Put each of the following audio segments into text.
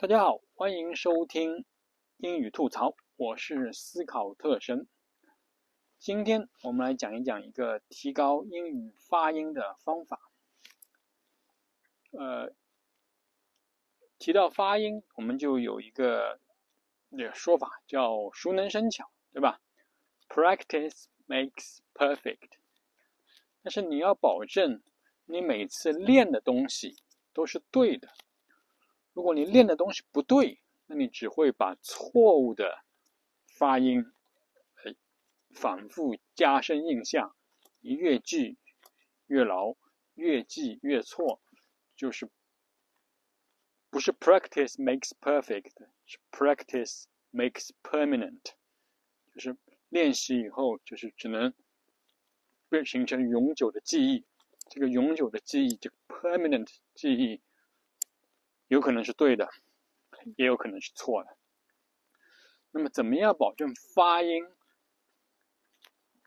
大家好，欢迎收听英语吐槽，我是思考特神。今天我们来讲一讲一个提高英语发音的方法。呃，提到发音，我们就有一个那个说法叫“熟能生巧”，对吧？Practice makes perfect。但是你要保证你每次练的东西都是对的。如果你练的东西不对，那你只会把错误的发音，呃，反复加深印象，越记越牢，越记越错，就是不是 practice makes perfect，是 practice makes permanent，就是练习以后就是只能变形成永久的记忆，这个永久的记忆，这个 permanent 记忆。有可能是对的，也有可能是错的。那么，怎么样保证发音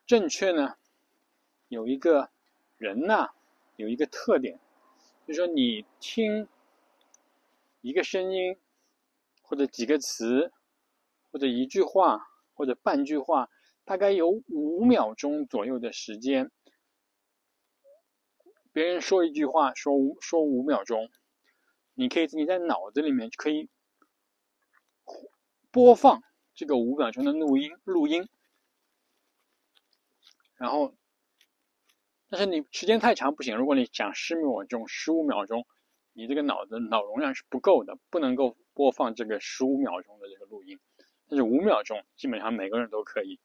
正确呢？有一个人呐，有一个特点，就是说你听一个声音，或者几个词，或者一句话，或者半句话，大概有五秒钟左右的时间。别人说一句话，说五说五秒钟。你可以你在脑子里面可以播放这个五秒钟的录音录音，然后，但是你时间太长不行。如果你讲十秒钟、十五秒钟，你这个脑子脑容量是不够的，不能够播放这个十五秒钟的这个录音。但是五秒钟基本上每个人都可以，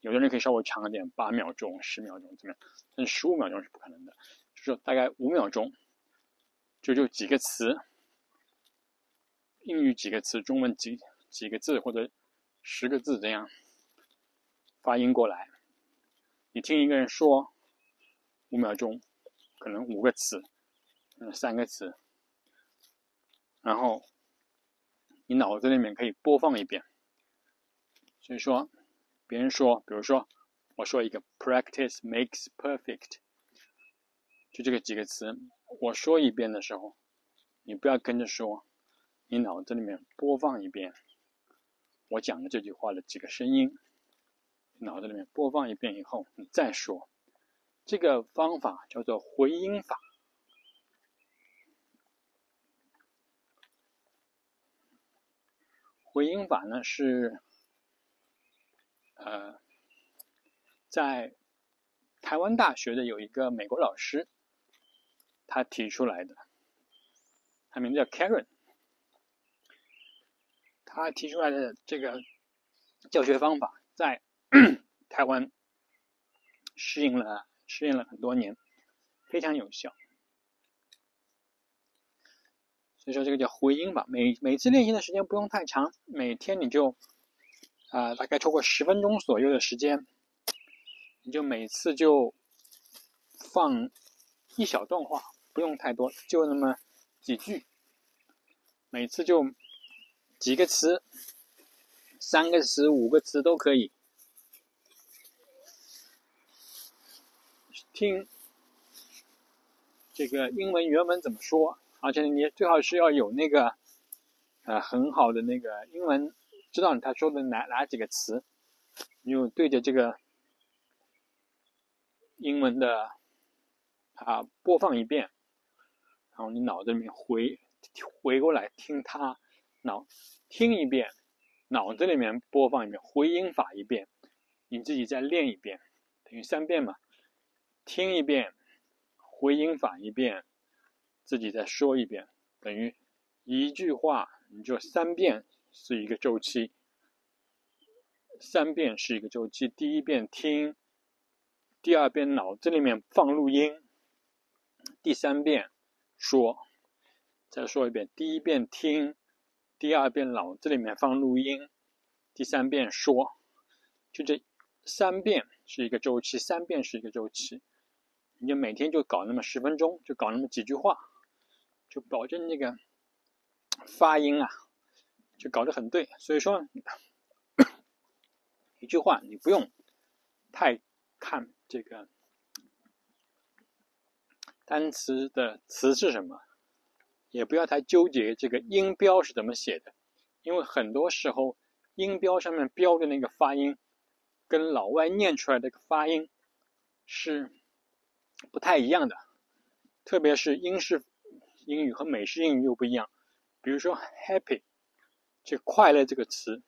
有的人可以稍微长一点，八秒钟、十秒钟怎么样？但是十五秒钟是不可能的，就是大概五秒钟，就就几个词。英语几个词，中文几几个字或者十个字这样发音过来。你听一个人说五秒钟，可能五个词，嗯，三个词，然后你脑子里面可以播放一遍。所以说，别人说，比如说我说一个 “practice makes perfect”，就这个几个词，我说一遍的时候，你不要跟着说。你脑子里面播放一遍我讲的这句话的几个声音，脑子里面播放一遍以后，你再说。这个方法叫做回音法。回音法呢是，呃，在台湾大学的有一个美国老师，他提出来的，他名字叫 Karen。他提出来的这个教学方法，在 台湾适应了适应了很多年，非常有效。所以说这个叫回音吧，每每次练习的时间不用太长，每天你就啊大概超过十分钟左右的时间，你就每次就放一小段话，不用太多，就那么几句，每次就。几个词，三个词、五个词都可以。听这个英文原文怎么说？而且你最好是要有那个呃很好的那个英文，知道他说的哪哪几个词，你就对着这个英文的啊播放一遍，然后你脑子里面回回过来听他。脑听一遍，脑子里面播放一遍回音法一遍，你自己再练一遍，等于三遍嘛。听一遍，回音法一遍，自己再说一遍，等于一句话你就三遍是一个周期。三遍是一个周期，第一遍听，第二遍脑子里面放录音，第三遍说，再说一遍，第一遍听。第二遍脑子里面放录音，第三遍说，就这三遍是一个周期，三遍是一个周期，你就每天就搞那么十分钟，就搞那么几句话，就保证那个发音啊，就搞得很对。所以说，一句话你不用太看这个单词的词是什么，也不要太纠结这个音标是怎么写的，因为很多时候音标上面标的那个发音，跟老外念出来的发音是不太一样的，特别是英式英语和美式英语又不一样。比如说 “happy”，这“快乐”这个词，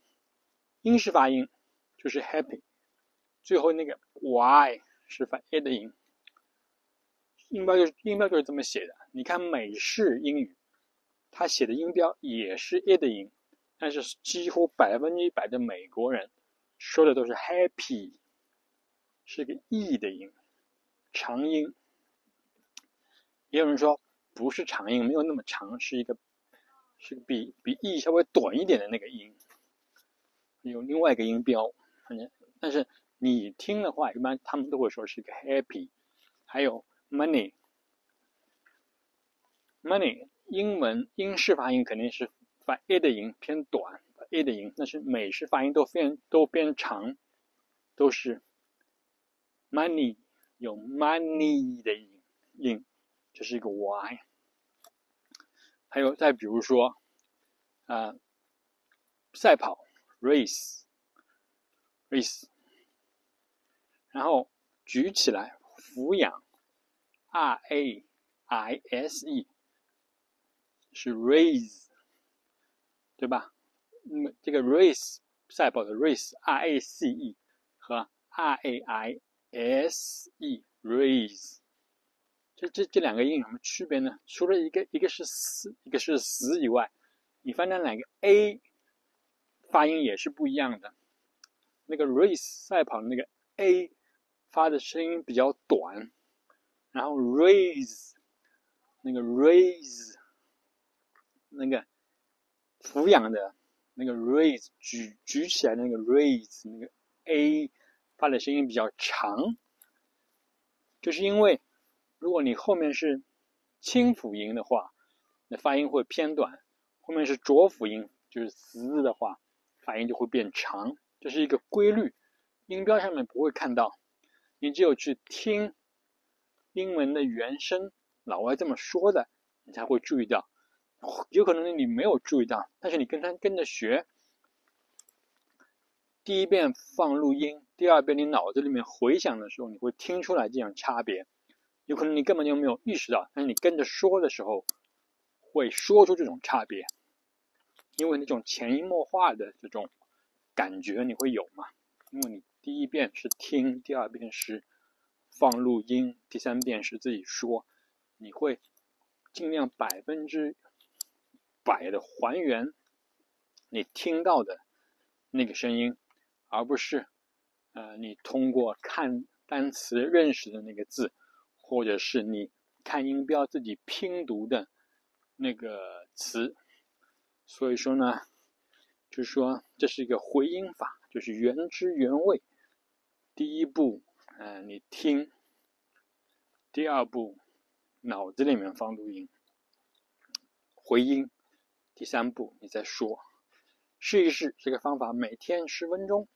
英式发音就是 “happy”，最后那个 “y” 是发 “a” 的音。音标就是音标就是这么写的。你看美式英语，它写的音标也是 “a” 的音，但是几乎百分之一百的美国人说的都是 “happy”，是个 “e” 的音，长音。也有人说不是长音，没有那么长，是一个是比比 “e” 稍微短一点的那个音，有另外一个音标。反正但是你听的话，一般他们都会说是一个 “happy”，还有。money，money，英文英式发音肯定是发 a 的音偏短，a 的音，但是美式发音都变都偏长，都是 money 有 money 的音音，这是一个 y。还有再比如说，啊，赛跑 race，race，然后举起来俯仰。R A I S E 是 raise，对吧？那么这个 race 赛跑的 race R A C E 和 R A I S E raise，这这这两个音有什么区别呢？除了一个一个是死，一个是死以外，你发现哪个 A 发音也是不一样的。那个 race 赛跑的那个 A 发的声音比较短。然后 raise 那个 raise 那个抚养的那个 raise 举举起来的那个 raise 那个 a 发的声音比较长，就是因为如果你后面是清辅音的话，那发音会偏短；后面是浊辅音，就是 s 的话，发音就会变长。这是一个规律，音标上面不会看到，你只有去听。英文的原声，老外这么说的，你才会注意到。有可能你没有注意到，但是你跟他跟着学，第一遍放录音，第二遍你脑子里面回想的时候，你会听出来这样差别。有可能你根本就没有意识到，但是你跟着说的时候，会说出这种差别，因为那种潜移默化的这种感觉你会有嘛？因为你第一遍是听，第二遍是。放录音，第三遍是自己说，你会尽量百分之百的还原你听到的那个声音，而不是呃你通过看单词认识的那个字，或者是你看音标自己拼读的那个词。所以说呢，就是说这是一个回音法，就是原汁原味。第一步。嗯，你听。第二步，脑子里面放录音，回音。第三步，你再说，试一试这个方法，每天十分钟。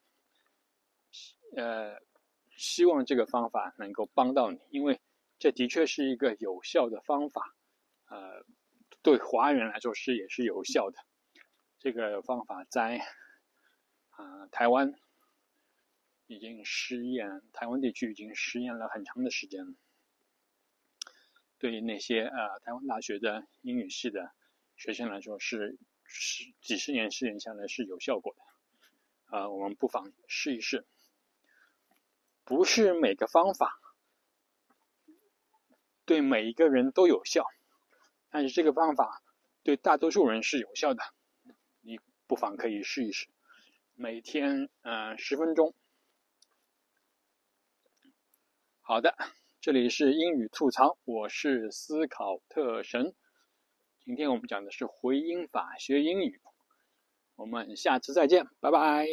呃，希望这个方法能够帮到你，因为这的确是一个有效的方法。呃，对华人来说是也是有效的。这个方法在啊台湾。已经试验，台湾地区已经试验了很长的时间。对于那些呃台湾大学的英语系的学生来说，是是几十年试验下来是有效果的。啊，我们不妨试一试。不是每个方法对每一个人都有效，但是这个方法对大多数人是有效的。你不妨可以试一试，每天嗯十分钟。好的，这里是英语吐槽，我是思考特神。今天我们讲的是回音法学英语，我们下次再见，拜拜。